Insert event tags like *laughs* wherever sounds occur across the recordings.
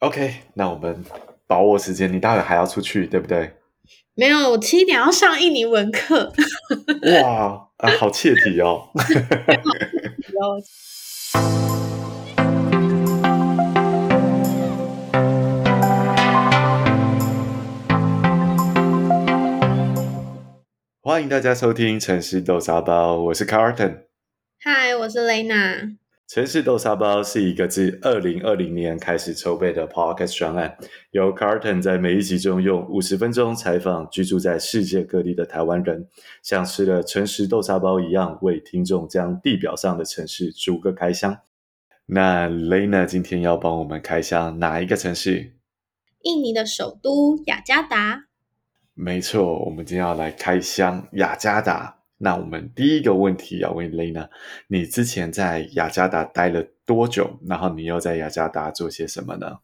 OK，那我们把握时间，你待会还要出去，对不对？没有，我七点要上印尼文课。哇，啊，*laughs* 好切题哦！*laughs* 欢迎大家收听《城市豆沙包》，我是 Carton。嗨，我是 Lena。城市豆沙包是一个自二零二零年开始筹备的 Podcast 专案，由 Carton 在每一集中用五十分钟采访居住在世界各地的台湾人，像吃了诚实豆沙包一样，为听众将地表上的城市逐个开箱。那 Lena 今天要帮我们开箱哪一个城市？印尼的首都雅加达。没错，我们今天要来开箱雅加达。那我们第一个问题要问 Lena，你之前在雅加达待了多久？然后你又在雅加达做些什么呢？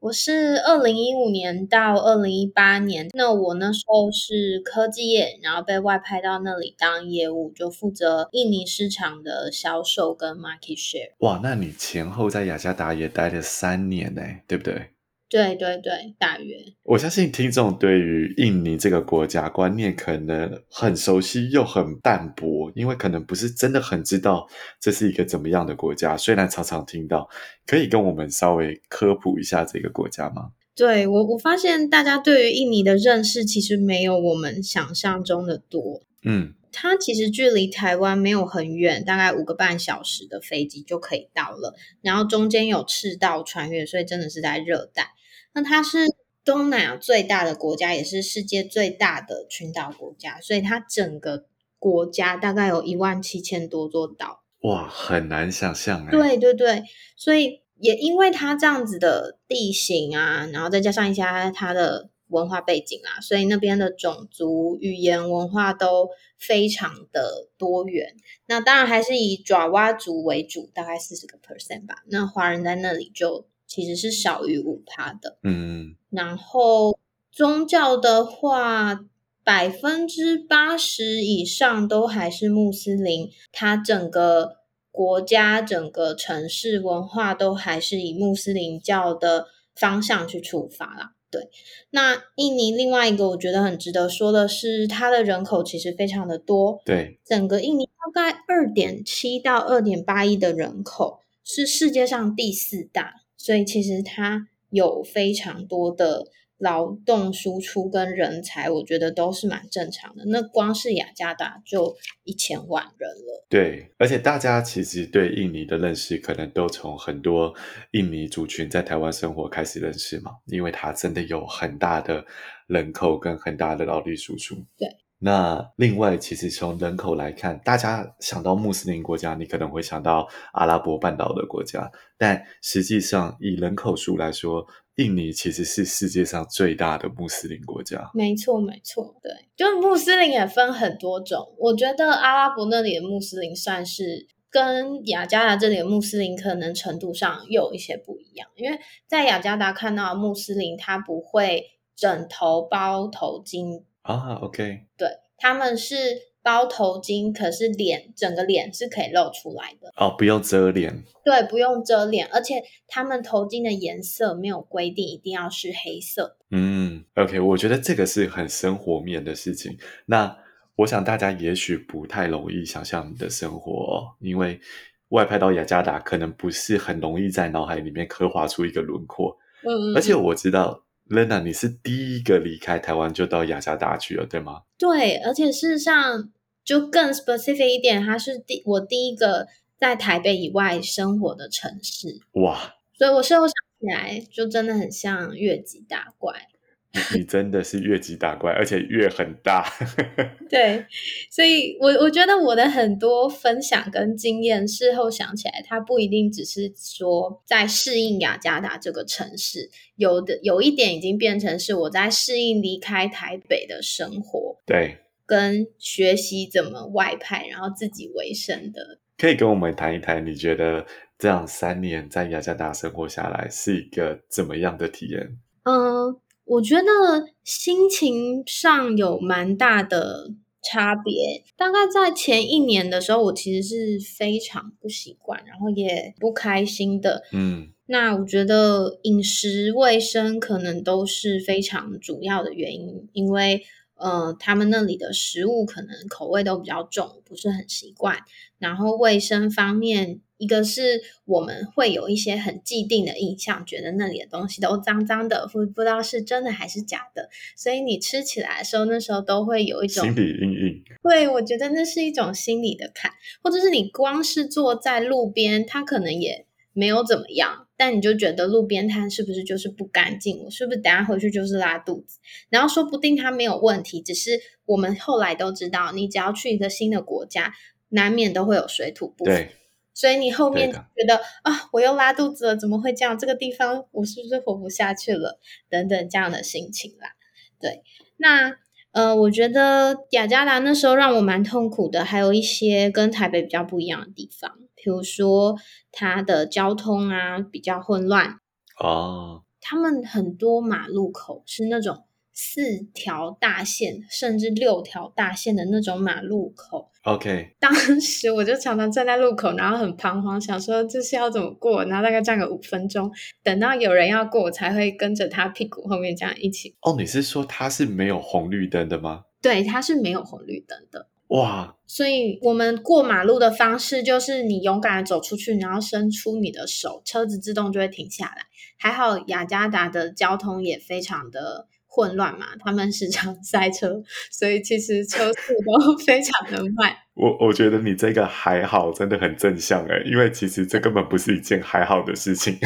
我是二零一五年到二零一八年，那我那时候是科技业，然后被外派到那里当业务，就负责印尼市场的销售跟 market share。哇，那你前后在雅加达也待了三年呢，对不对？对对对，大约。我相信听众对于印尼这个国家观念可能很熟悉又很淡薄，因为可能不是真的很知道这是一个怎么样的国家。虽然常常听到，可以跟我们稍微科普一下这个国家吗？对，我我发现大家对于印尼的认识其实没有我们想象中的多。嗯，它其实距离台湾没有很远，大概五个半小时的飞机就可以到了。然后中间有赤道穿越，所以真的是在热带。那它是东南亚最大的国家，也是世界最大的群岛国家，所以它整个国家大概有一万七千多座岛。哇，很难想象哎。对对对，所以也因为它这样子的地形啊，然后再加上一下它的文化背景啊，所以那边的种族、语言、文化都非常的多元。那当然还是以爪哇族为主，大概四十个 percent 吧。那华人在那里就。其实是少于五趴的，嗯，然后宗教的话，百分之八十以上都还是穆斯林，它整个国家、整个城市文化都还是以穆斯林教的方向去出发啦。对，那印尼另外一个我觉得很值得说的是，它的人口其实非常的多，对，整个印尼大概二点七到二点八亿的人口，是世界上第四大。所以其实它有非常多的劳动输出跟人才，我觉得都是蛮正常的。那光是雅加达就一千万人了。对，而且大家其实对印尼的认识，可能都从很多印尼族群在台湾生活开始认识嘛，因为它真的有很大的人口跟很大的劳力输出。对。那另外，其实从人口来看，大家想到穆斯林国家，你可能会想到阿拉伯半岛的国家，但实际上以人口数来说，印尼其实是世界上最大的穆斯林国家。没错，没错，对，就穆斯林也分很多种。我觉得阿拉伯那里的穆斯林算是跟雅加达这里的穆斯林可能程度上有一些不一样，因为在雅加达看到穆斯林，他不会枕头包头巾。啊，OK，对，他们是包头巾，可是脸整个脸是可以露出来的哦，不用遮脸。对，不用遮脸，而且他们头巾的颜色没有规定一定要是黑色。嗯，OK，我觉得这个是很生活面的事情。那我想大家也许不太容易想象你的生活哦，因为外派到雅加达可能不是很容易在脑海里面刻画出一个轮廓。嗯，而且我知道。Lena，你是第一个离开台湾就到雅加达去了，对吗？对，而且事实上就更 specific 一点，它是第我第一个在台北以外生活的城市。哇！所以我事后想起来，就真的很像越级打怪。你真的是越级打怪，而且越很大。*laughs* 对，所以我我觉得我的很多分享跟经验，事后想起来，它不一定只是说在适应雅加达这个城市，有的有一点已经变成是我在适应离开台北的生活。对，跟学习怎么外派，然后自己为生的。可以跟我们谈一谈，你觉得这样三年在雅加达生活下来是一个怎么样的体验？嗯。我觉得心情上有蛮大的差别。大概在前一年的时候，我其实是非常不习惯，然后也不开心的。嗯，那我觉得饮食卫生可能都是非常主要的原因，因为。呃，他们那里的食物可能口味都比较重，不是很习惯。然后卫生方面，一个是我们会有一些很既定的印象，觉得那里的东西都脏脏的，不不知道是真的还是假的。所以你吃起来的时候，那时候都会有一种心理阴影。对，我觉得那是一种心理的坎，或者是你光是坐在路边，它可能也。没有怎么样，但你就觉得路边摊是不是就是不干净？我是不是等下回去就是拉肚子？然后说不定它没有问题，只是我们后来都知道，你只要去一个新的国家，难免都会有水土不服。对，所以你后面觉得啊，我又拉肚子了，怎么会这样？这个地方我是不是活不下去了？等等这样的心情啦。对，那呃，我觉得雅加达那时候让我蛮痛苦的，还有一些跟台北比较不一样的地方。比如说，它的交通啊比较混乱哦。他们很多马路口是那种四条大线，甚至六条大线的那种马路口。OK，当时我就常常站在路口，然后很彷徨，想说这是要怎么过，然后大概站个五分钟，等到有人要过，我才会跟着他屁股后面这样一起。哦，你是说它是没有红绿灯的吗？对，它是没有红绿灯的。哇！所以我们过马路的方式就是你勇敢的走出去，然后伸出你的手，车子自动就会停下来。还好雅加达的交通也非常的混乱嘛，他们时常 *laughs* 塞车，所以其实车速都非常的慢。我我觉得你这个还好，真的很正向诶，因为其实这根本不是一件还好的事情。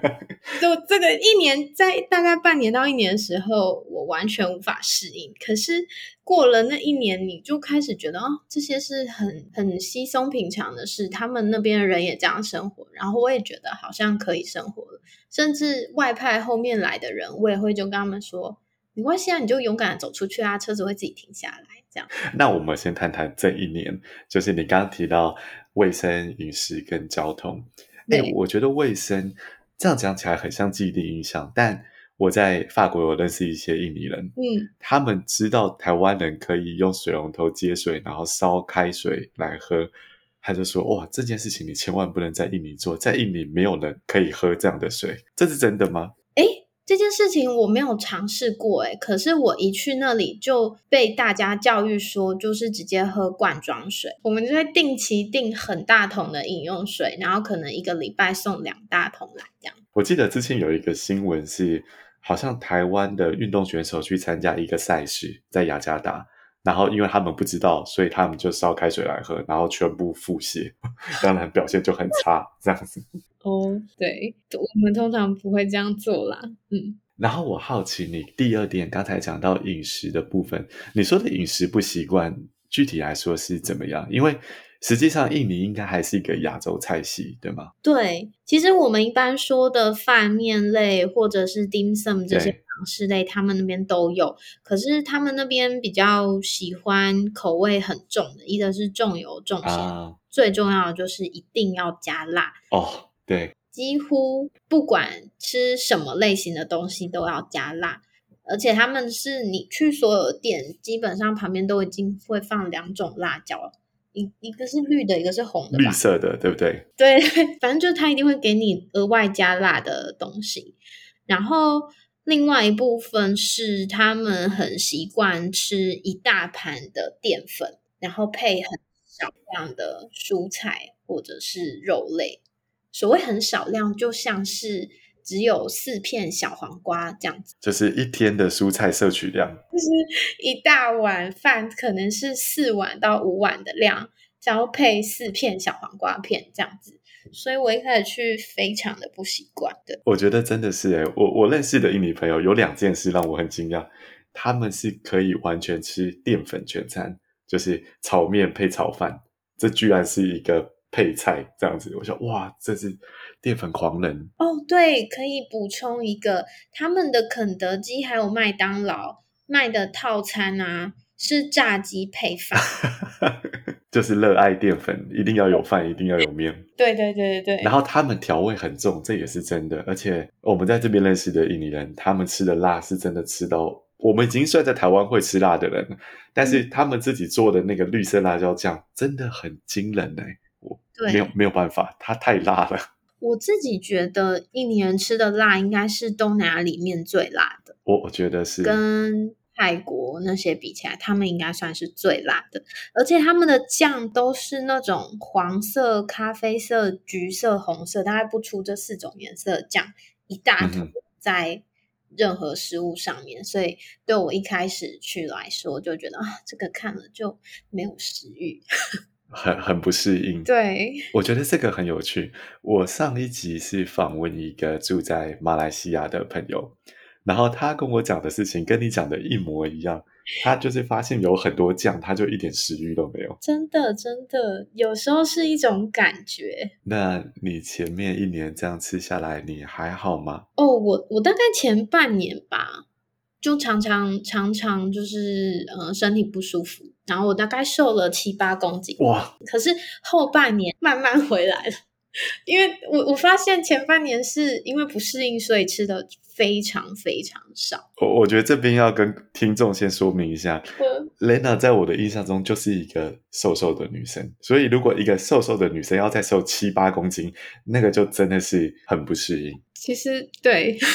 *laughs* 就这个一年，在大概半年到一年的时候，我完全无法适应。可是过了那一年，你就开始觉得哦，这些是很很稀松平常的事。他们那边的人也这样生活，然后我也觉得好像可以生活了。甚至外派后面来的人，我也会就跟他们说。没关系啊，你就勇敢的走出去啊，车子会自己停下来。这样，那我们先谈谈这一年，就是你刚刚提到卫生、饮食跟交通。哎，我觉得卫生这样讲起来很像既定印象，但我在法国有认识一些印尼人，嗯，他们知道台湾人可以用水龙头接水，然后烧开水来喝，他就说：哇，这件事情你千万不能在印尼做，在印尼没有人可以喝这样的水，这是真的吗？这件事情我没有尝试过诶，可是我一去那里就被大家教育说，就是直接喝罐装水。我们就会定期订很大桶的饮用水，然后可能一个礼拜送两大桶来这样。我记得之前有一个新闻是，好像台湾的运动选手去参加一个赛事，在雅加达。然后，因为他们不知道，所以他们就烧开水来喝，然后全部腹泻，*laughs* 当然表现就很差，这样子。*laughs* 哦，对，我们通常不会这样做啦。嗯。然后我好奇，你第二点刚才讲到饮食的部分，你说的饮食不习惯，具体来说是怎么样？因为实际上印尼应该还是一个亚洲菜系，对吗？对，其实我们一般说的饭面类或者是 dim sum 这些。港式类他们那边都有，可是他们那边比较喜欢口味很重的，一个是重油重咸，啊、最重要的就是一定要加辣哦。对，几乎不管吃什么类型的东西都要加辣，而且他们是你去所有店，基本上旁边都已经会放两种辣椒，一一个是绿的，一个是红的，绿色的，对不对？对，*laughs* 反正就是他一定会给你额外加辣的东西，然后。另外一部分是他们很习惯吃一大盘的淀粉，然后配很少量的蔬菜或者是肉类。所谓很少量，就像是只有四片小黄瓜这样子，就是一天的蔬菜摄取量，就是一大碗饭可能是四碗到五碗的量，然后配四片小黄瓜片这样子。所以我一开始去非常的不习惯的。我觉得真的是诶，我我认识的印尼朋友有两件事让我很惊讶，他们是可以完全吃淀粉全餐，就是炒面配炒饭，这居然是一个配菜这样子。我说哇，这是淀粉狂人哦。对，可以补充一个，他们的肯德基还有麦当劳卖的套餐啊，是炸鸡配饭。*laughs* 就是热爱淀粉，一定要有饭，一定要有面。*laughs* 对对对对对。然后他们调味很重，这也是真的。而且我们在这边认识的印尼人，他们吃的辣是真的吃到我们已经算在台湾会吃辣的人了，但是他们自己做的那个绿色辣椒酱真的很惊人哎、欸，我没有没有办法，它太辣了。我自己觉得印尼人吃的辣应该是东南亚里面最辣的。我我觉得是跟泰国那些比起来，他们应该算是最辣的，而且他们的酱都是那种黄色、咖啡色、橘色、红色，大概不出这四种颜色的酱，一大桶在任何食物上面，嗯、所以对我一开始去来说，就觉得啊，这个看了就没有食欲。很很不适应，对，*laughs* 我觉得这个很有趣。我上一集是访问一个住在马来西亚的朋友，然后他跟我讲的事情跟你讲的一模一样。他就是发现有很多酱，他就一点食欲都没有。真的，真的，有时候是一种感觉。那你前面一年这样吃下来，你还好吗？哦，我我大概前半年吧。就常常常常就是呃身体不舒服，然后我大概瘦了七八公斤哇！可是后半年慢慢回来了，因为我我发现前半年是因为不适应，所以吃的非常非常少。我我觉得这边要跟听众先说明一下，嗯，Lena 在我的印象中就是一个瘦瘦的女生，所以如果一个瘦瘦的女生要再瘦七八公斤，那个就真的是很不适应。其实对。*laughs*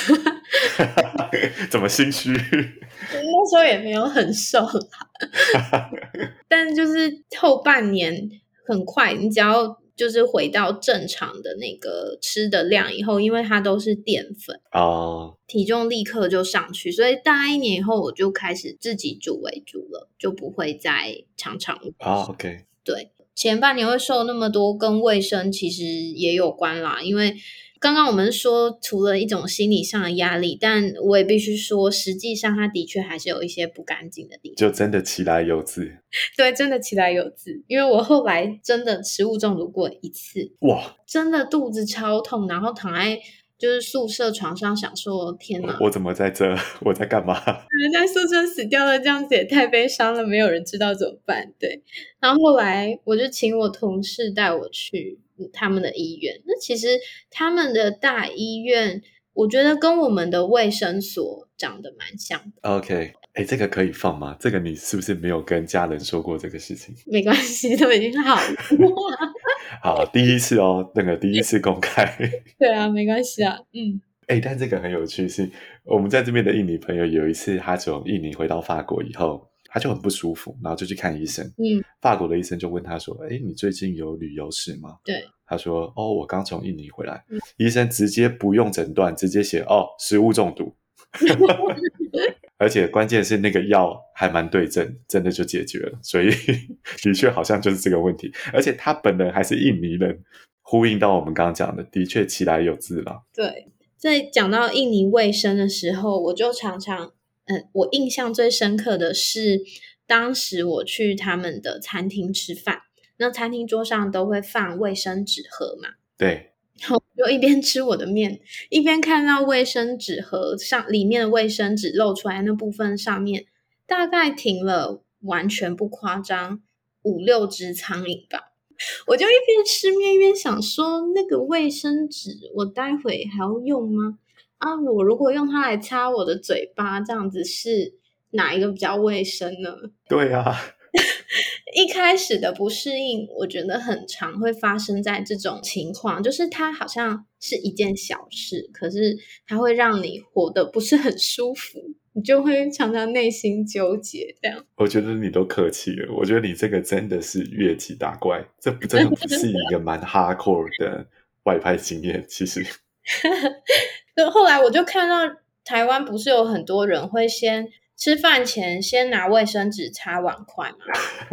怎么心虚？*laughs* 那时候也没有很瘦啦，*laughs* 但就是后半年很快，你只要就是回到正常的那个吃的量以后，因为它都是淀粉哦，体重立刻就上去，所以大概一年以后我就开始自己煮为主了，就不会再常常啊。OK，对，前半年会瘦那么多，跟卫生其实也有关啦，因为。刚刚我们说，除了一种心理上的压力，但我也必须说，实际上它的确还是有一些不干净的地方。就真的其来有字，*laughs* 对，真的其来有字。因为我后来真的食物中毒过一次，哇，真的肚子超痛，然后躺在就是宿舍床上，想说天哪，我怎么在这？*laughs* 我在干嘛？人在宿舍死掉了，这样子也太悲伤了，没有人知道怎么办。对，然后后来我就请我同事带我去。他们的医院，那其实他们的大医院，我觉得跟我们的卫生所长得蛮像的。OK，哎，这个可以放吗？这个你是不是没有跟家人说过这个事情？*laughs* 没关系，都已经好了。*laughs* 好，第一次哦，那个第一次公开。*laughs* 对啊，没关系啊，嗯。哎，但这个很有趣，是我们在这边的印尼朋友，有一次他从印尼回到法国以后。他就很不舒服，然后就去看医生。嗯，法国的医生就问他说：“哎，你最近有旅游史吗？”对，他说：“哦，我刚从印尼回来。嗯”医生直接不用诊断，直接写：“哦，食物中毒。*laughs* ”而且关键是那个药还蛮对症，真的就解决了。所以 *laughs* 的确好像就是这个问题。而且他本人还是印尼人，呼应到我们刚刚讲的，的确其来有自了。对，在讲到印尼卫生的时候，我就常常。嗯，我印象最深刻的是，当时我去他们的餐厅吃饭，那餐厅桌上都会放卫生纸盒嘛。对，然后就一边吃我的面，一边看到卫生纸盒上里面的卫生纸露出来那部分上面，大概停了完全不夸张五六只苍蝇吧。我就一边吃面一边想说，那个卫生纸我待会还要用吗？啊，我如果用它来擦我的嘴巴，这样子是哪一个比较卫生呢？对啊，*laughs* 一开始的不适应，我觉得很常会发生在这种情况，就是它好像是一件小事，可是它会让你活得不是很舒服，你就会常常内心纠结。这样，我觉得你都客气了，我觉得你这个真的是越级打怪，这不真的不是一个蛮 hardcore 的外派经验，其实。*laughs* 就后来我就看到台湾不是有很多人会先吃饭前先拿卫生纸擦碗筷嘛？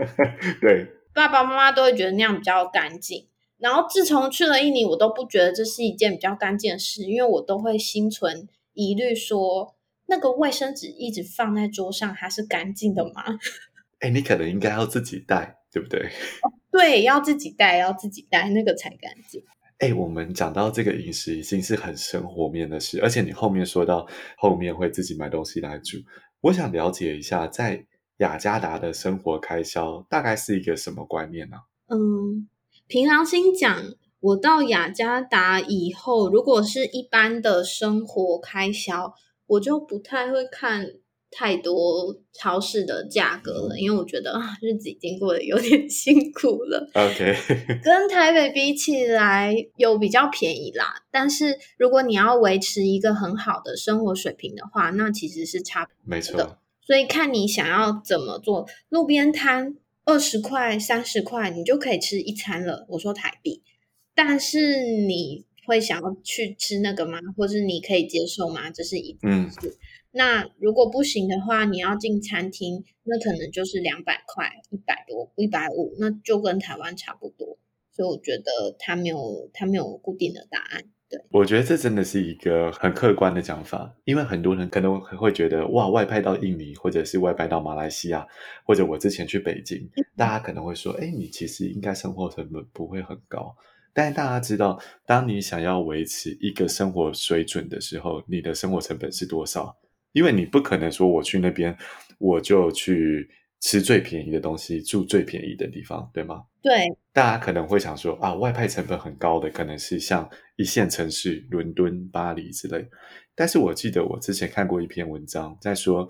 *laughs* 对，爸爸妈妈都会觉得那样比较干净。然后自从去了印尼，我都不觉得这是一件比较干净的事，因为我都会心存疑虑，说那个卫生纸一直放在桌上，它是干净的吗？*laughs* 哎，你可能应该要自己带，对不对？哦，对，要自己带，要自己带，那个才干净。哎，我们讲到这个饮食已经是很生活面的事，而且你后面说到后面会自己买东西来煮，我想了解一下，在雅加达的生活开销大概是一个什么观念呢？嗯，凭良心讲，我到雅加达以后，如果是一般的生活开销，我就不太会看太多超市的价格了，因为我觉得啊，日子已经过得有点 *laughs* 辛苦了。OK，*laughs* *laughs* 跟台北比起来，有比较便宜啦。但是如果你要维持一个很好的生活水平的话，那其实是差不多的。没错。所以看你想要怎么做，路边摊二十块、三十块，你就可以吃一餐了。我说台币，但是你会想要去吃那个吗？或是你可以接受吗？这是一件事。嗯那如果不行的话，你要进餐厅，那可能就是两百块、一百多、一百五，那就跟台湾差不多。所以我觉得它没有它没有固定的答案。对，我觉得这真的是一个很客观的讲法，因为很多人可能会觉得哇，外派到印尼，或者是外派到马来西亚，或者我之前去北京，大家可能会说，哎，你其实应该生活成本不会很高。但是大家知道，当你想要维持一个生活水准的时候，你的生活成本是多少？因为你不可能说我去那边，我就去吃最便宜的东西，住最便宜的地方，对吗？对。大家可能会想说啊，外派成本很高的，可能是像一线城市伦敦、巴黎之类。但是我记得我之前看过一篇文章，在说，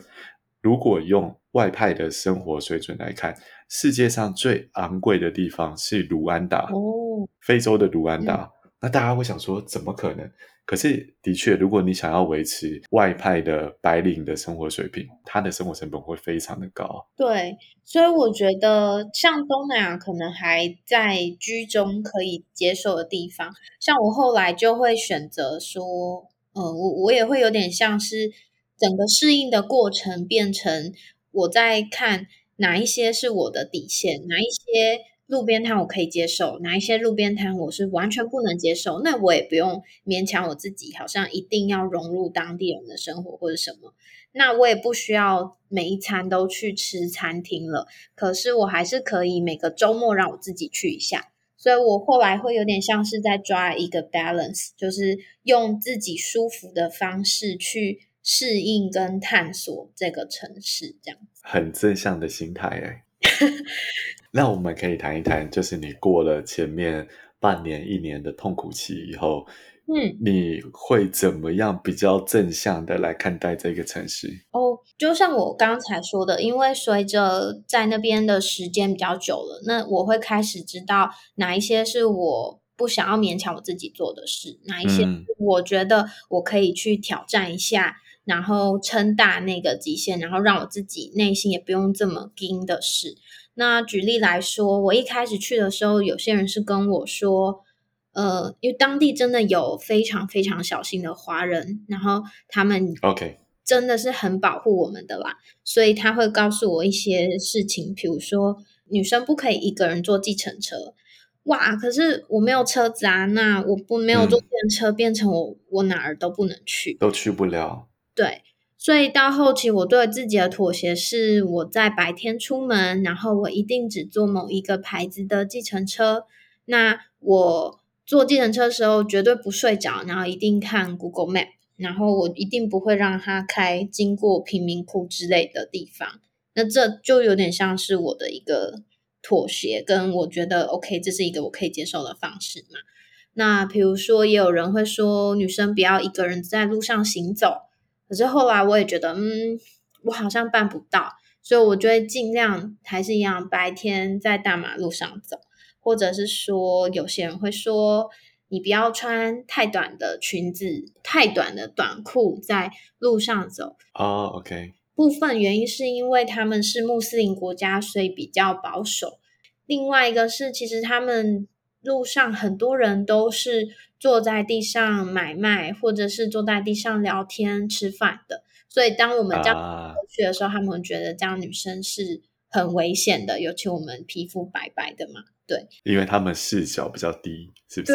如果用外派的生活水准来看，世界上最昂贵的地方是卢安达，哦，非洲的卢安达。嗯。那大家会想说，怎么可能？可是，的确，如果你想要维持外派的白领的生活水平，他的生活成本会非常的高。对，所以我觉得像东南亚可能还在居中可以接受的地方，像我后来就会选择说，呃，我我也会有点像是整个适应的过程，变成我在看哪一些是我的底线，哪一些。路边摊我可以接受，哪一些路边摊我是完全不能接受，那我也不用勉强我自己，好像一定要融入当地人的生活或者什么。那我也不需要每一餐都去吃餐厅了，可是我还是可以每个周末让我自己去一下。所以我后来会有点像是在抓一个 balance，就是用自己舒服的方式去适应跟探索这个城市，这样子。很正向的心态哎。*laughs* 那我们可以谈一谈，就是你过了前面半年、一年的痛苦期以后，嗯，你会怎么样比较正向的来看待这个城市？哦，就像我刚才说的，因为随着在那边的时间比较久了，那我会开始知道哪一些是我不想要勉强我自己做的事，哪一些我觉得我可以去挑战一下，嗯、然后撑大那个极限，然后让我自己内心也不用这么惊的事。那举例来说，我一开始去的时候，有些人是跟我说，呃，因为当地真的有非常非常小心的华人，然后他们 OK 真的是很保护我们的啦所以他会告诉我一些事情，比如说女生不可以一个人坐计程车，哇，可是我没有车子啊，那我不没有坐计程车，变成我我哪儿都不能去，都去不了，对。所以到后期，我对自己的妥协是，我在白天出门，然后我一定只坐某一个牌子的计程车。那我坐计程车的时候绝对不睡着，然后一定看 Google Map，然后我一定不会让它开经过贫民窟之类的地方。那这就有点像是我的一个妥协，跟我觉得 OK，这是一个我可以接受的方式嘛。那比如说，也有人会说，女生不要一个人在路上行走。可是后来我也觉得，嗯，我好像办不到，所以我就会尽量还是一样，白天在大马路上走，或者是说，有些人会说，你不要穿太短的裙子、太短的短裤在路上走。哦，OK。部分原因是因为他们是穆斯林国家，所以比较保守。另外一个是，其实他们路上很多人都是。坐在地上买卖，或者是坐在地上聊天吃饭的，所以当我们这样去的时候，啊、他们会觉得这样女生是很危险的，尤其我们皮肤白白的嘛，对，因为他们视角比较低，是不是？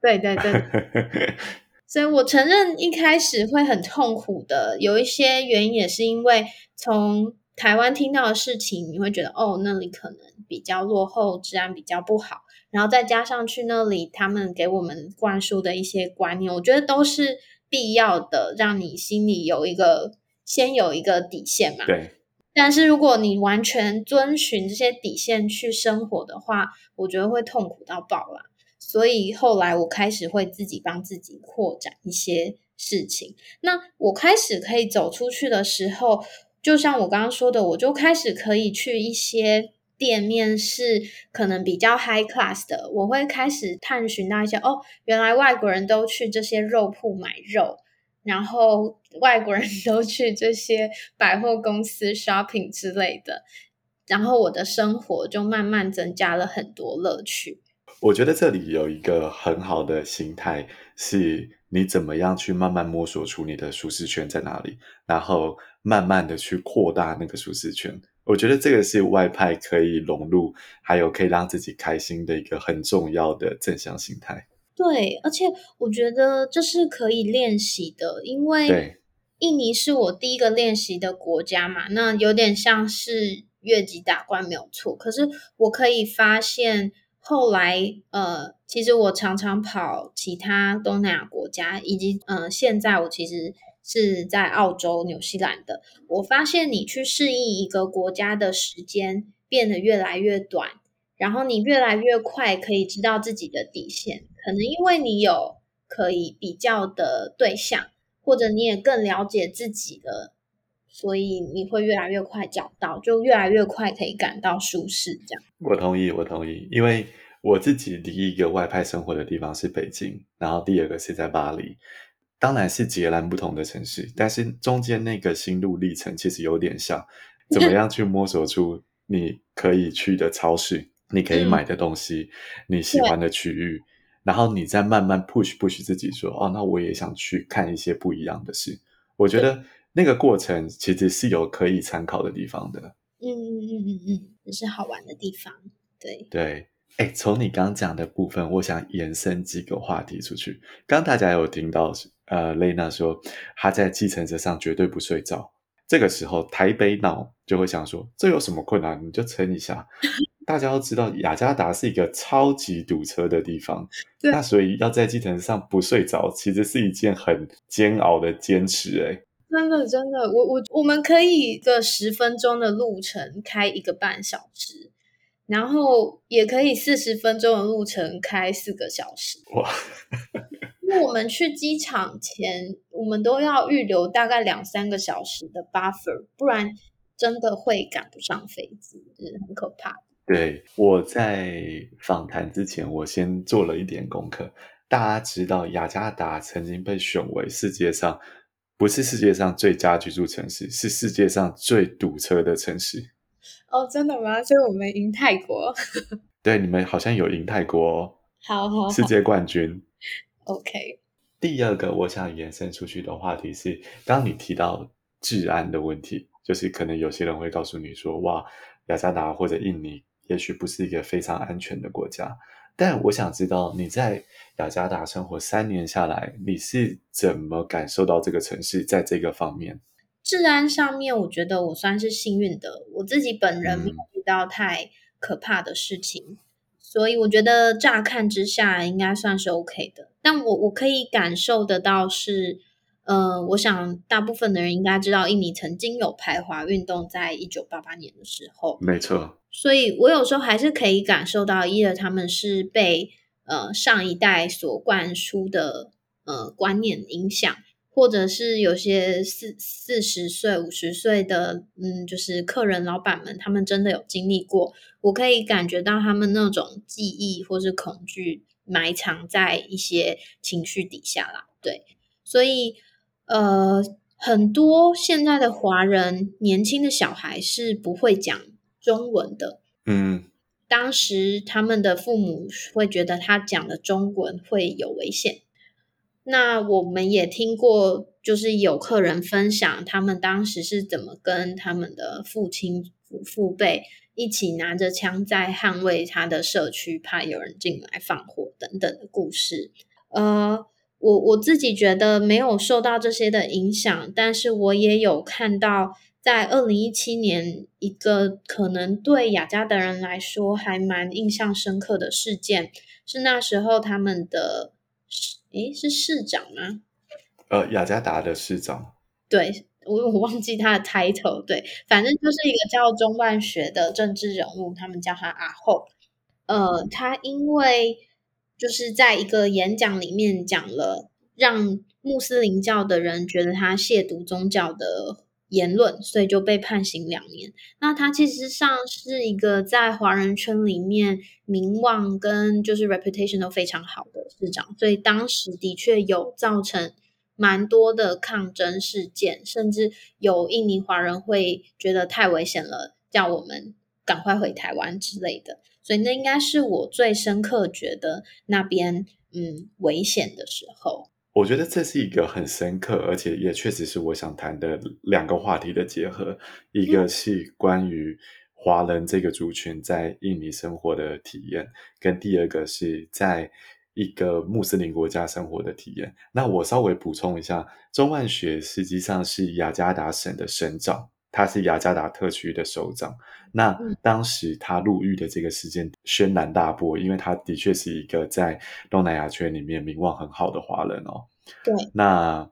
对，对对对。*laughs* 所以我承认一开始会很痛苦的，有一些原因也是因为从台湾听到的事情，你会觉得哦，那里可能比较落后，治安比较不好。然后再加上去那里，他们给我们灌输的一些观念，我觉得都是必要的，让你心里有一个先有一个底线嘛。对。但是如果你完全遵循这些底线去生活的话，我觉得会痛苦到爆啦。所以后来我开始会自己帮自己扩展一些事情。那我开始可以走出去的时候，就像我刚刚说的，我就开始可以去一些店面是可能比较 high class 的，我会开始探寻到一些哦，原来外国人都去这些肉铺买肉，然后外国人都去这些百货公司 shopping 之类的，然后我的生活就慢慢增加了很多乐趣。我觉得这里有一个很好的心态，是你怎么样去慢慢摸索出你的舒适圈在哪里，然后慢慢的去扩大那个舒适圈。我觉得这个是外派可以融入，还有可以让自己开心的一个很重要的正向心态。对，而且我觉得这是可以练习的，因为印尼是我第一个练习的国家嘛，那有点像是越级打怪没有错。可是我可以发现。后来，呃，其实我常常跑其他东南亚国家，以及，呃，现在我其实是在澳洲、纽西兰的。我发现你去适应一个国家的时间变得越来越短，然后你越来越快可以知道自己的底线。可能因为你有可以比较的对象，或者你也更了解自己了，所以你会越来越快找到，就越来越快可以感到舒适。这样，我同意，我同意，因为。我自己第一个外派生活的地方是北京，然后第二个是在巴黎，当然是截然不同的城市，但是中间那个心路历程其实有点像，*laughs* 怎么样去摸索出你可以去的超市，你可以买的东西，你喜欢的区域，然后你再慢慢 push push 自己说，哦，那我也想去看一些不一样的事。我觉得那个过程其实是有可以参考的地方的。嗯嗯嗯嗯嗯，也是好玩的地方，对对。哎，从你刚讲的部分，我想延伸几个话题出去。刚大家有听到，呃，雷娜说她在计程车上绝对不睡着。这个时候，台北脑就会想说，这有什么困难？你就撑一下。大家都知道，雅加达是一个超级堵车的地方，那所以要在计程车上不睡着，其实是一件很煎熬的坚持。哎，真的真的，我我我们可以一个十分钟的路程开一个半小时。然后也可以四十分钟的路程开四个小时哇！因为我们去机场前，我们都要预留大概两三个小时的 buffer，不然真的会赶不上飞机，是很可怕。对，我在访谈之前，我先做了一点功课。大家知道雅加达曾经被选为世界上不是世界上最佳居住城市，是世界上最堵车的城市。哦，真的吗？所以我们赢泰国。*laughs* 对，你们好像有赢泰国好好，世界冠军。OK。第二个我想延伸出去的话题是，当你提到治安的问题，就是可能有些人会告诉你说：“哇，雅加达或者印尼也许不是一个非常安全的国家。”但我想知道你在雅加达生活三年下来，你是怎么感受到这个城市在这个方面？治安上面，我觉得我算是幸运的，我自己本人没有遇到太可怕的事情，嗯、所以我觉得乍看之下应该算是 OK 的。但我我可以感受得到是，呃，我想大部分的人应该知道，印尼曾经有排华运动，在一九八八年的时候，没错。所以我有时候还是可以感受到，一的他们是被呃上一代所灌输的呃观念影响。或者是有些四四十岁、五十岁的，嗯，就是客人、老板们，他们真的有经历过，我可以感觉到他们那种记忆或是恐惧埋藏在一些情绪底下啦。对，所以呃，很多现在的华人年轻的小孩是不会讲中文的。嗯，当时他们的父母会觉得他讲的中文会有危险。那我们也听过，就是有客人分享他们当时是怎么跟他们的父亲、父辈一起拿着枪在捍卫他的社区，怕有人进来放火等等的故事。呃，我我自己觉得没有受到这些的影响，但是我也有看到，在二零一七年一个可能对雅加达人来说还蛮印象深刻的事件，是那时候他们的。诶，是市长吗？呃，雅加达的市长。对，我我忘记他的 title。对，反正就是一个叫中万学的政治人物，他们叫他阿后。呃，他因为就是在一个演讲里面讲了让穆斯林教的人觉得他亵渎宗教的言论，所以就被判刑两年。那他其实上是一个在华人圈里面名望跟就是 reputation 都非常好的市长，所以当时的确有造成蛮多的抗争事件，甚至有印尼华人会觉得太危险了，叫我们赶快回台湾之类的。所以那应该是我最深刻觉得那边嗯危险的时候。我觉得这是一个很深刻，而且也确实是我想谈的两个话题的结合。一个是关于华人这个族群在印尼生活的体验，跟第二个是在一个穆斯林国家生活的体验。那我稍微补充一下，钟万学实际上是雅加达省的省长，他是雅加达特区的首长。那当时他入狱的这个事件轩然大波，因为他的确是一个在东南亚圈里面名望很好的华人哦。对。那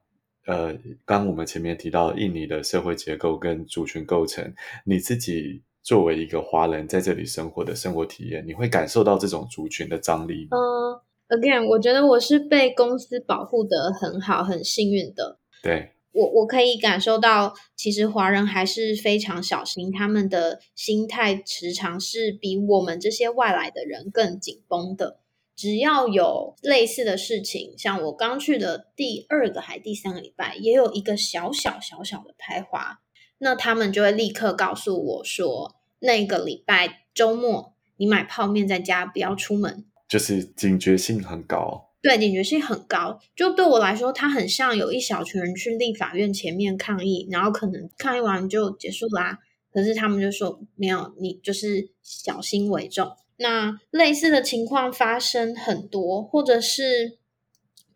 呃，刚我们前面提到印尼的社会结构跟族群构成，你自己作为一个华人在这里生活的生活体验，你会感受到这种族群的张力吗？嗯，uh，again，我觉得我是被公司保护的很好，很幸运的。对。我我可以感受到，其实华人还是非常小心，他们的心态时常是比我们这些外来的人更紧绷的。只要有类似的事情，像我刚去的第二个还第三个礼拜，也有一个小小小小的排华，那他们就会立刻告诉我说，那个礼拜周末你买泡面在家，不要出门，就是警觉性很高。对，警觉性很高。就对我来说，他很像有一小群人去立法院前面抗议，然后可能抗议完就结束啦。可是他们就说没有，你就是小心为重。那类似的情况发生很多，或者是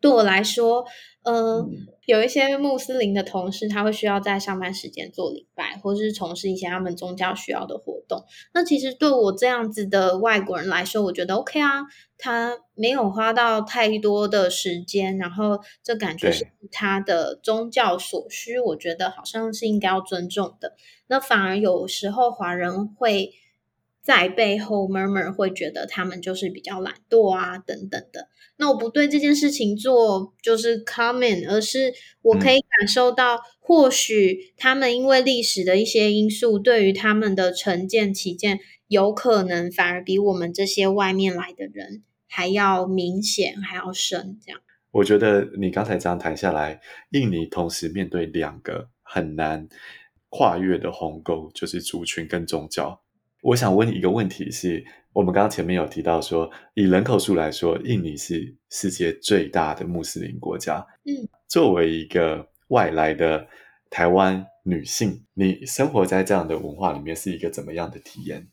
对我来说，呃，嗯、有一些穆斯林的同事，他会需要在上班时间做礼拜，或者是从事一些他们宗教需要的活动。那其实对我这样子的外国人来说，我觉得 OK 啊，他没有花到太多的时间，然后这感觉是他的宗教所需，我觉得好像是应该要尊重的。那反而有时候华人会在背后 murmur，会觉得他们就是比较懒惰啊，等等的。那我不对这件事情做就是 comment，而是我可以感受到，或许他们因为历史的一些因素，对于他们的成见、起见，有可能反而比我们这些外面来的人还要明显，还要深。这样，我觉得你刚才这样谈下来，印尼同时面对两个很难跨越的鸿沟，就是族群跟宗教。我想问你一个问题是。我们刚刚前面有提到说，以人口数来说，印尼是世界最大的穆斯林国家。嗯，作为一个外来的台湾女性，你生活在这样的文化里面是一个怎么样的体验？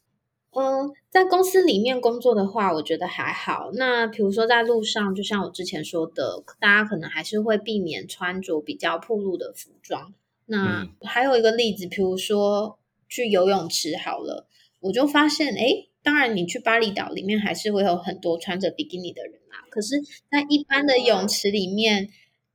嗯，在公司里面工作的话，我觉得还好。那比如说在路上，就像我之前说的，大家可能还是会避免穿着比较暴露的服装。那还有一个例子，比如说去游泳池好了，我就发现，诶当然，你去巴厘岛里面还是会有很多穿着比基尼的人啦。可是，在一般的泳池里面，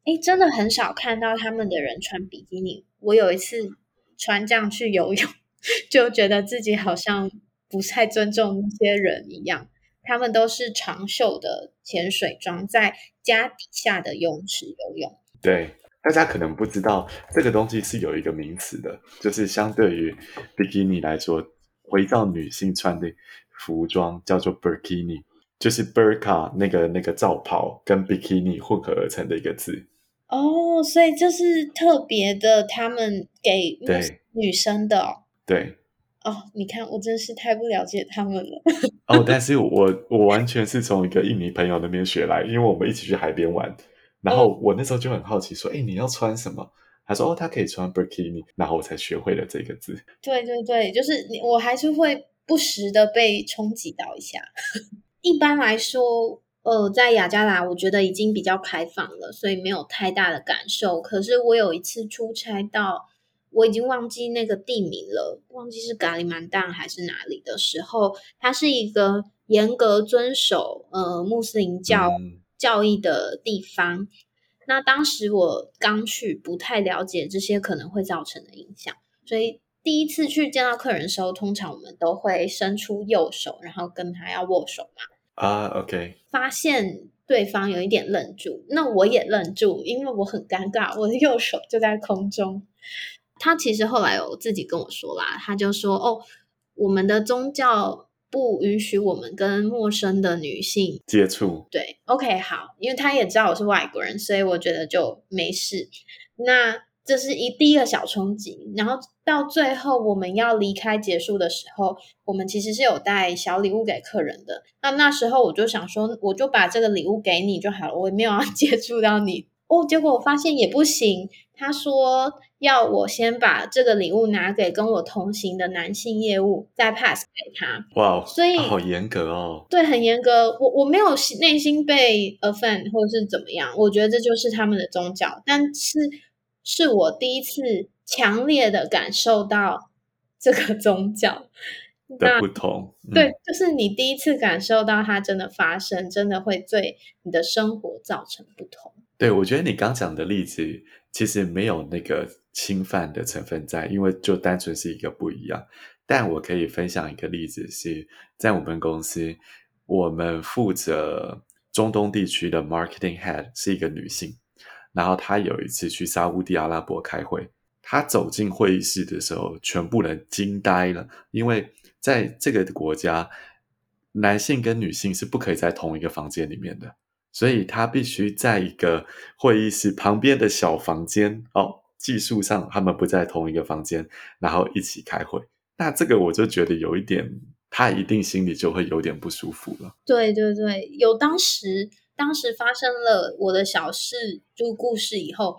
哎，真的很少看到他们的人穿比基尼。我有一次穿这样去游泳，*laughs* 就觉得自己好像不太尊重那些人一样。他们都是长袖的潜水装，在家底下的泳池游泳。对，大家可能不知道，这个东西是有一个名词的，就是相对于比基尼来说。回到女性穿的服装叫做 burkini，就是 burka 那个那个罩袍跟 bikini 混合而成的一个字。哦，所以这是特别的，他们给女生的哦。对。哦，你看，我真是太不了解他们了。哦，但是我我完全是从一个印尼朋友那边学来，因为我们一起去海边玩，然后我那时候就很好奇说，哎、嗯，你要穿什么？他说：“哦，他可以穿 bikini，然后我才学会了这个字。”对对对，就是你，我还是会不时的被冲击到一下。*laughs* 一般来说，呃，在雅加达，我觉得已经比较开放了，所以没有太大的感受。可是我有一次出差到，我已经忘记那个地名了，忘记是咖喱曼旦还是哪里的时候，它是一个严格遵守呃穆斯林教、嗯、教义的地方。那当时我刚去，不太了解这些可能会造成的影响，所以第一次去见到客人的时候，通常我们都会伸出右手，然后跟他要握手嘛。啊，uh，OK。发现对方有一点愣住，那我也愣住，因为我很尴尬，我的右手就在空中。他其实后来有自己跟我说啦，他就说：“哦，我们的宗教不允许我们跟陌生的女性接触。”对，OK，好，因为他也知道我是外国人，所以我觉得就没事。那这是一第一个小冲击，然后到最后我们要离开结束的时候，我们其实是有带小礼物给客人的。那那时候我就想说，我就把这个礼物给你就好了，我也没有要 *laughs* 接触到你哦。结果我发现也不行，他说要我先把这个礼物拿给跟我同行的男性业务，再 pass 给他。哇，Wow, 所以好严格哦。对，很严格。我我没有内心被 offend 或者是怎么样，我觉得这就是他们的宗教，但是。是我第一次强烈的感受到 *laughs* 这个宗教的不同，嗯、对，就是你第一次感受到它真的发生，真的会对你的生活造成不同。对，我觉得你刚讲的例子其实没有那个侵犯的成分在，因为就单纯是一个不一样。但我可以分享一个例子，是在我们公司，我们负责中东地区的 marketing head 是一个女性。然后她有一次去沙乌地阿拉伯开会，他走进会议室的时候，全部人惊呆了，因为在这个国家，男性跟女性是不可以在同一个房间里面的，所以他必须在一个会议室旁边的小房间，哦，技术上他们不在同一个房间，然后一起开会。那这个我就觉得有一点，他一定心里就会有点不舒服了。对对对，有当时。当时发生了我的小事，就故事以后，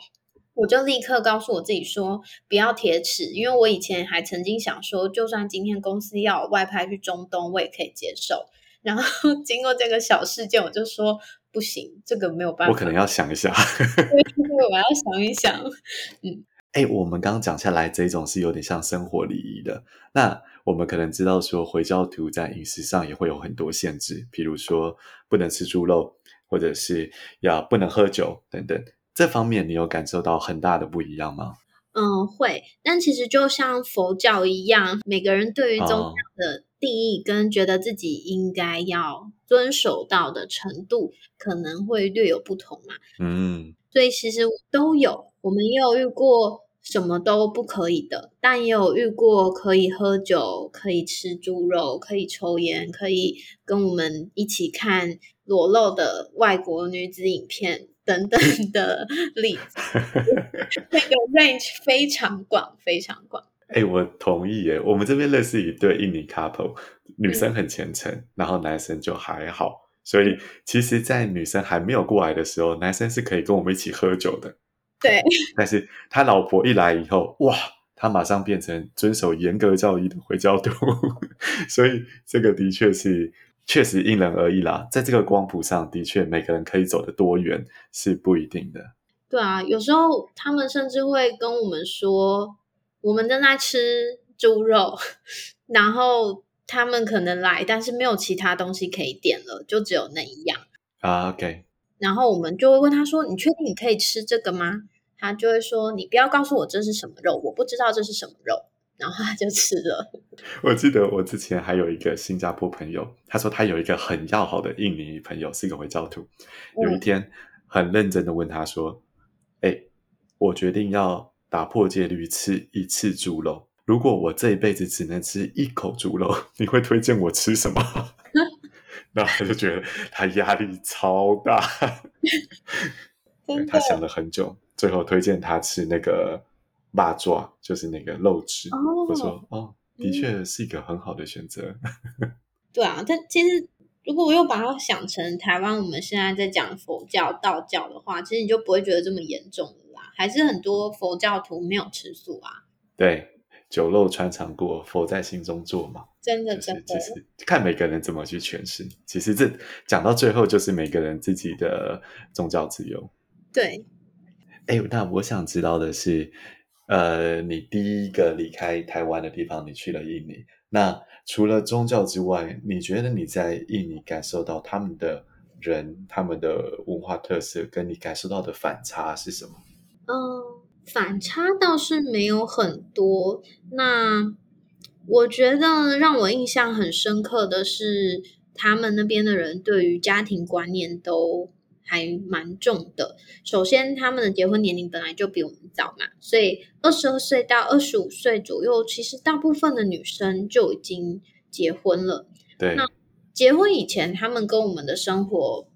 我就立刻告诉我自己说，不要铁齿，因为我以前还曾经想说，就算今天公司要外派去中东，我也可以接受。然后 *laughs* 经过这个小事件，我就说不行，这个没有办法，我可能要想一下。*laughs* 对，我要想一想。嗯，哎，我们刚刚讲下来，这种是有点像生活礼仪的。那我们可能知道说，回教徒在饮食上也会有很多限制，比如说不能吃猪肉。或者是要不能喝酒等等，这方面你有感受到很大的不一样吗？嗯，会。但其实就像佛教一样，每个人对于宗教的定义跟觉得自己应该要遵守到的程度，可能会略有不同嘛。嗯，所以其实都有，我们也有遇过什么都不可以的，但也有遇过可以喝酒、可以吃猪肉、可以抽烟、可以跟我们一起看。裸露的外国女子影片等等的 *laughs* 例子，*laughs* 那个 range 非常广，非常广。哎、欸，我同意耶。我们这边认识一对印尼 couple，女生很虔诚，嗯、然后男生就还好。所以，其实，在女生还没有过来的时候，男生是可以跟我们一起喝酒的。对。*laughs* 但是他老婆一来以后，哇，他马上变成遵守严格教义的回教徒。*laughs* 所以，这个的确是。确实因人而异啦，在这个光谱上的确每个人可以走得多远是不一定的。对啊，有时候他们甚至会跟我们说，我们正在吃猪肉，*laughs* 然后他们可能来，但是没有其他东西可以点了，就只有那一样啊。OK，然后我们就会问他说：“你确定你可以吃这个吗？”他就会说：“你不要告诉我这是什么肉，我不知道这是什么肉。”然后他就吃了。*laughs* 我记得我之前还有一个新加坡朋友，他说他有一个很要好的印尼朋友，是一个回教徒。有一天，很认真的问他说：“哎、嗯，我决定要打破戒律，吃一次猪肉。如果我这一辈子只能吃一口猪肉，你会推荐我吃什么？”然后他就觉得他压力超大，他想了很久，最后推荐他吃那个。八爪就是那个肉质，我、oh, 说哦，的确是一个很好的选择。嗯、*laughs* 对啊，但其实如果我又把它想成台湾，我们现在在讲佛教、道教的话，其实你就不会觉得这么严重了啦。还是很多佛教徒没有吃素啊。对，酒肉穿肠过，佛在心中坐嘛。真的，真的，其实看每个人怎么去诠释。其实这讲到最后，就是每个人自己的宗教自由。对。哎，那我想知道的是。呃，你第一个离开台湾的地方，你去了印尼。那除了宗教之外，你觉得你在印尼感受到他们的人、他们的文化特色，跟你感受到的反差是什么？嗯，反差倒是没有很多。那我觉得让我印象很深刻的是，他们那边的人对于家庭观念都还蛮重的。首先，他们的结婚年龄本来就比我们早嘛，所以二十二岁到二十五岁左右，其实大部分的女生就已经结婚了。对，那结婚以前，他们跟我们的生活，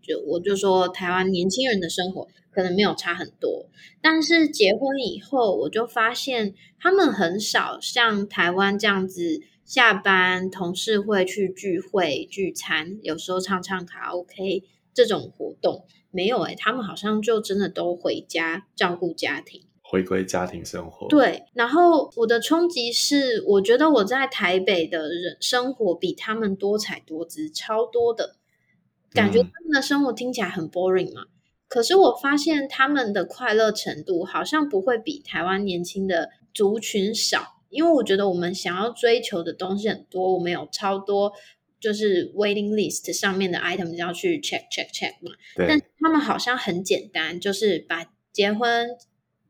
就我就说台湾年轻人的生活可能没有差很多，但是结婚以后，我就发现他们很少像台湾这样子。下班同事会去聚会聚餐，有时候唱唱卡拉 OK 这种活动没有哎、欸，他们好像就真的都回家照顾家庭，回归家庭生活。对，然后我的冲击是，我觉得我在台北的人生活比他们多彩多姿，超多的感觉，他们的生活听起来很 boring 嘛。嗯、可是我发现他们的快乐程度好像不会比台湾年轻的族群少。因为我觉得我们想要追求的东西很多，我们有超多就是 waiting list 上面的 item 要去 check check check 嘛。对。但他们好像很简单，就是把结婚，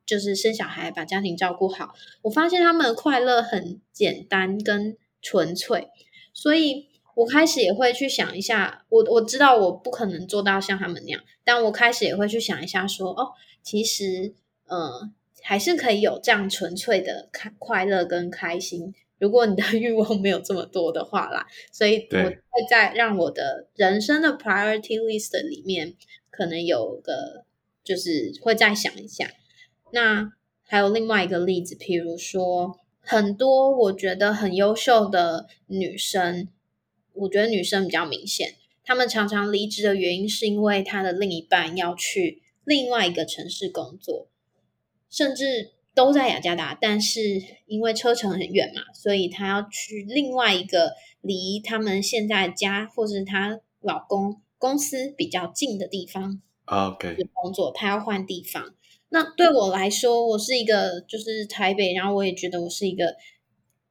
就是生小孩，把家庭照顾好。我发现他们的快乐很简单跟纯粹，所以我开始也会去想一下，我我知道我不可能做到像他们那样，但我开始也会去想一下说，说哦，其实，嗯、呃。还是可以有这样纯粹的开快乐跟开心，如果你的 *laughs* 欲望没有这么多的话啦，所以我会在让我的人生的 priority list 里面，可能有个就是会再想一下。那还有另外一个例子，譬如说很多我觉得很优秀的女生，我觉得女生比较明显，她们常常离职的原因是因为她的另一半要去另外一个城市工作。甚至都在雅加达，但是因为车程很远嘛，所以她要去另外一个离他们现在家或者是她老公公司比较近的地方。OK，工作，她要换地方。那对我来说，我是一个就是台北，然后我也觉得我是一个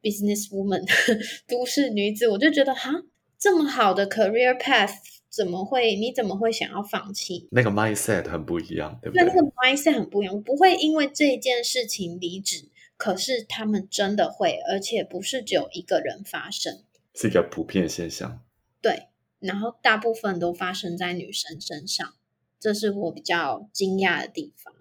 business woman，*laughs* 都市女子，我就觉得哈，这么好的 career path。怎么会？你怎么会想要放弃？那个 mindset 很不一样，对不对？那个 mindset 很不一样，我不会因为这件事情离职。可是他们真的会，而且不是只有一个人发生，是一个普遍现象。对，然后大部分都发生在女生身上，这是我比较惊讶的地方。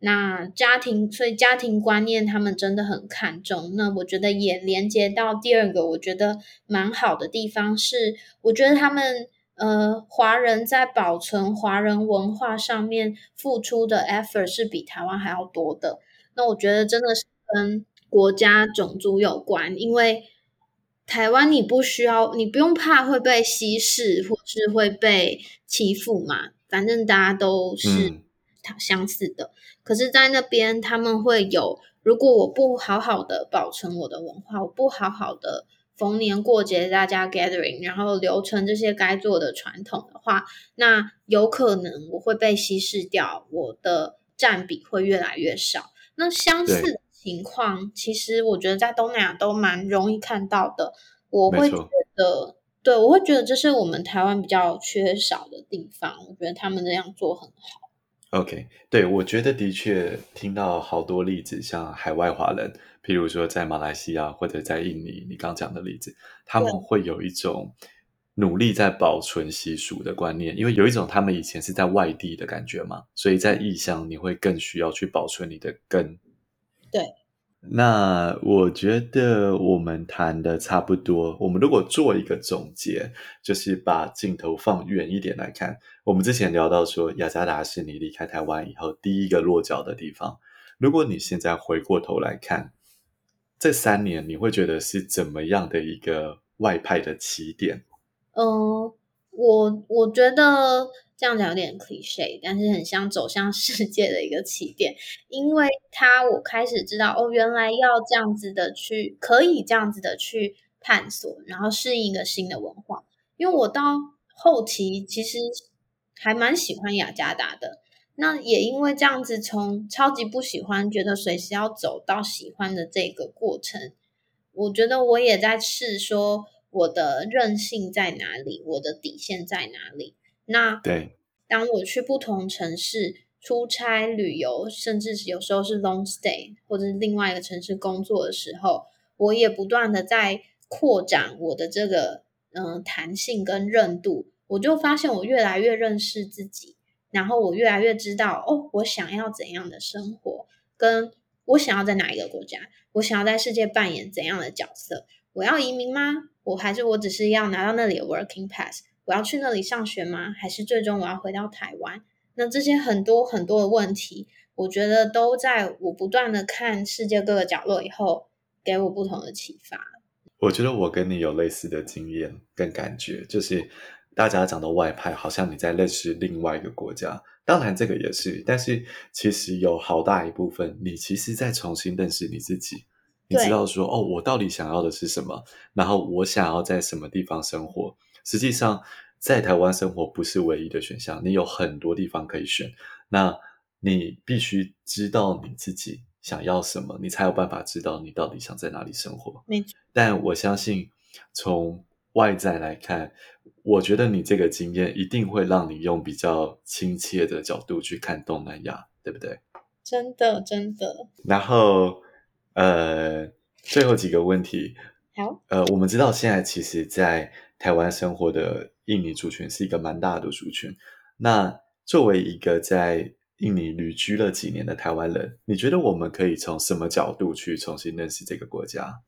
那家庭，所以家庭观念他们真的很看重。那我觉得也连接到第二个，我觉得蛮好的地方是，我觉得他们。呃，华人在保存华人文化上面付出的 effort 是比台湾还要多的。那我觉得真的是跟国家种族有关，因为台湾你不需要，你不用怕会被稀释或是会被欺负嘛，反正大家都是相似的。嗯、可是，在那边他们会有，如果我不好好的保存我的文化，我不好好的。逢年过节大家 gathering，然后留存这些该做的传统的话，那有可能我会被稀释掉，我的占比会越来越少。那相似的情况，其实我觉得在东南亚都蛮容易看到的。我会觉得，对，我会觉得这是我们台湾比较缺少的地方。我觉得他们这样做很好。OK，对，我觉得的确听到好多例子，像海外华人。譬如说，在马来西亚或者在印尼，你刚讲的例子，他们会有一种努力在保存习俗的观念，因为有一种他们以前是在外地的感觉嘛，所以在异乡你会更需要去保存你的根。对，那我觉得我们谈的差不多，我们如果做一个总结，就是把镜头放远一点来看，我们之前聊到说，雅加达是你离开台湾以后第一个落脚的地方，如果你现在回过头来看。这三年你会觉得是怎么样的一个外派的起点？嗯、我我觉得这样讲有点 cliche，但是很像走向世界的一个起点，因为他我开始知道哦，原来要这样子的去，可以这样子的去探索，然后适应一个新的文化。因为我到后期其实还蛮喜欢雅加达的。那也因为这样子，从超级不喜欢，觉得随时要走到喜欢的这个过程，我觉得我也在试说我的韧性在哪里，我的底线在哪里。那对，当我去不同城市出差、旅游，甚至是有时候是 long stay，或者是另外一个城市工作的时候，我也不断的在扩展我的这个嗯弹性跟韧度。我就发现我越来越认识自己，然后我越来越知道哦，我想要怎样的生活，跟我想要在哪一个国家，我想要在世界扮演怎样的角色。我要移民吗？我还是我只是要拿到那里的 working pass？我要去那里上学吗？还是最终我要回到台湾？那这些很多很多的问题，我觉得都在我不断的看世界各个角落以后，给我不同的启发。我觉得我跟你有类似的经验跟感觉，就是大家讲的外派，好像你在认识另外一个国家。当然这个也是，但是其实有好大一部分，你其实在重新认识你自己。你知道说哦，我到底想要的是什么？然后我想要在什么地方生活？实际上，在台湾生活不是唯一的选项，你有很多地方可以选。那你必须知道你自己想要什么，你才有办法知道你到底想在哪里生活。没错。但我相信，从外在来看，我觉得你这个经验一定会让你用比较亲切的角度去看东南亚，对不对？真的，真的。然后。呃，最后几个问题。好。呃，我们知道现在其实，在台湾生活的印尼族群是一个蛮大的族群。那作为一个在印尼旅居了几年的台湾人，你觉得我们可以从什么角度去重新认识这个国家？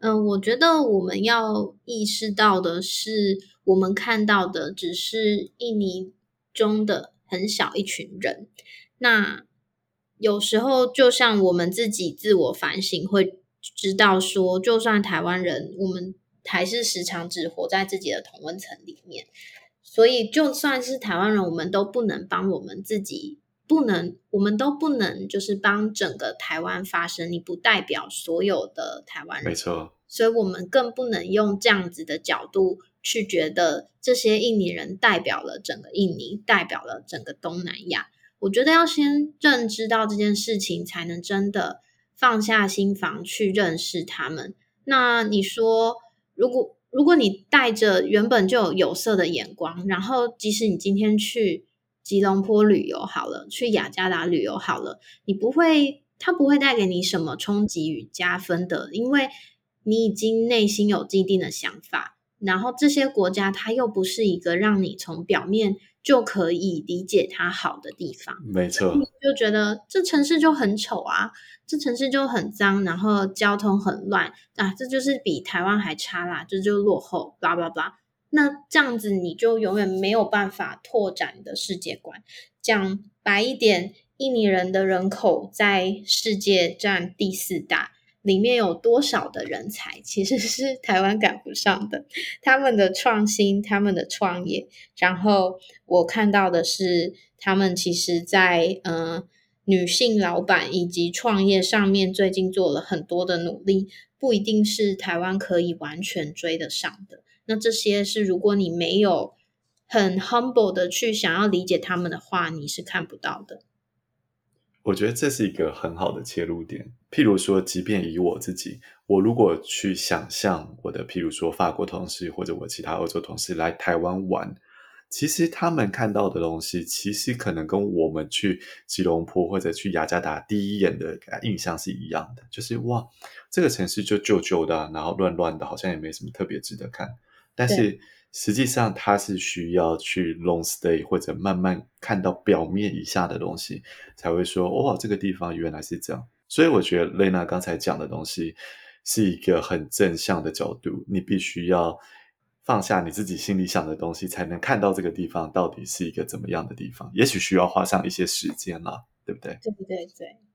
嗯、呃，我觉得我们要意识到的是，我们看到的只是印尼中的很小一群人。那有时候，就像我们自己自我反省，会知道说，就算台湾人，我们还是时常只活在自己的同温层里面。所以，就算是台湾人，我们都不能帮我们自己，不能，我们都不能就是帮整个台湾发声。你不代表所有的台湾人，没错。所以我们更不能用这样子的角度去觉得这些印尼人代表了整个印尼，代表了整个东南亚。我觉得要先认知到这件事情，才能真的放下心防去认识他们。那你说，如果如果你带着原本就有有色的眼光，然后即使你今天去吉隆坡旅游好了，去雅加达旅游好了，你不会，它不会带给你什么冲击与加分的，因为你已经内心有既定的想法。然后这些国家，它又不是一个让你从表面就可以理解它好的地方。没错，你就觉得这城市就很丑啊，这城市就很脏，然后交通很乱啊，这就是比台湾还差啦，这就落后，巴拉巴拉。那这样子你就永远没有办法拓展你的世界观。讲白一点，印尼人的人口在世界占第四大。里面有多少的人才，其实是 *laughs* 台湾赶不上的。他们的创新，他们的创业，然后我看到的是，他们其实在呃女性老板以及创业上面，最近做了很多的努力，不一定是台湾可以完全追得上的。那这些是如果你没有很 humble 的去想要理解他们的话，你是看不到的。我觉得这是一个很好的切入点。譬如说，即便以我自己，我如果去想象我的，譬如说法国同事或者我其他欧洲同事来台湾玩，其实他们看到的东西，其实可能跟我们去吉隆坡或者去雅加达第一眼的印象是一样的，就是哇，这个城市就旧旧的，然后乱乱的，好像也没什么特别值得看。但是实际上，他是需要去 long stay 或者慢慢看到表面以下的东西，才会说哇，这个地方原来是这样。所以我觉得蕾娜刚才讲的东西是一个很正向的角度。你必须要放下你自己心里想的东西，才能看到这个地方到底是一个怎么样的地方。也许需要花上一些时间啦，对不对？对对对对。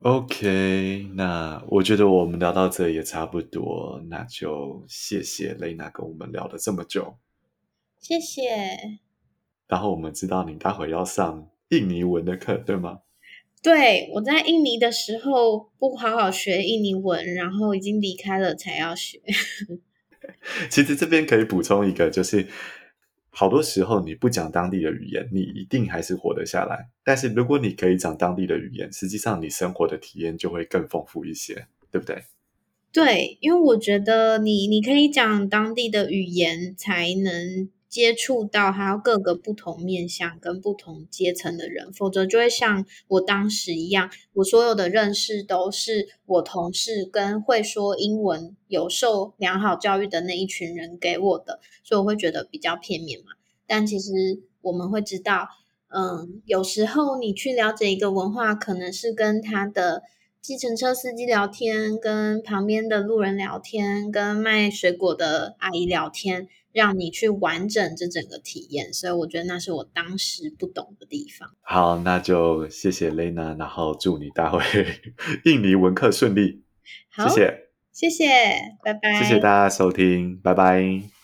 OK，那我觉得我们聊到这也差不多，那就谢谢雷娜跟我们聊了这么久，谢谢。然后我们知道你待会要上印尼文的课，对吗？对，我在印尼的时候不好好学印尼文，然后已经离开了才要学。*laughs* 其实这边可以补充一个，就是。好多时候你不讲当地的语言，你一定还是活得下来。但是如果你可以讲当地的语言，实际上你生活的体验就会更丰富一些，对不对？对，因为我觉得你你可以讲当地的语言，才能接触到还有各个不同面向跟不同阶层的人，否则就会像我当时一样，我所有的认识都是我同事跟会说英文、有受良好教育的那一群人给我的，所以我会觉得比较片面嘛。但其实我们会知道，嗯，有时候你去了解一个文化，可能是跟他的计程车司机聊天，跟旁边的路人聊天，跟卖水果的阿姨聊天。让你去完整这整个体验，所以我觉得那是我当时不懂的地方。好，那就谢谢 Lena，然后祝你大会 *laughs* 印尼文课顺利。好，谢谢，谢谢，拜拜。谢谢大家收听，拜拜。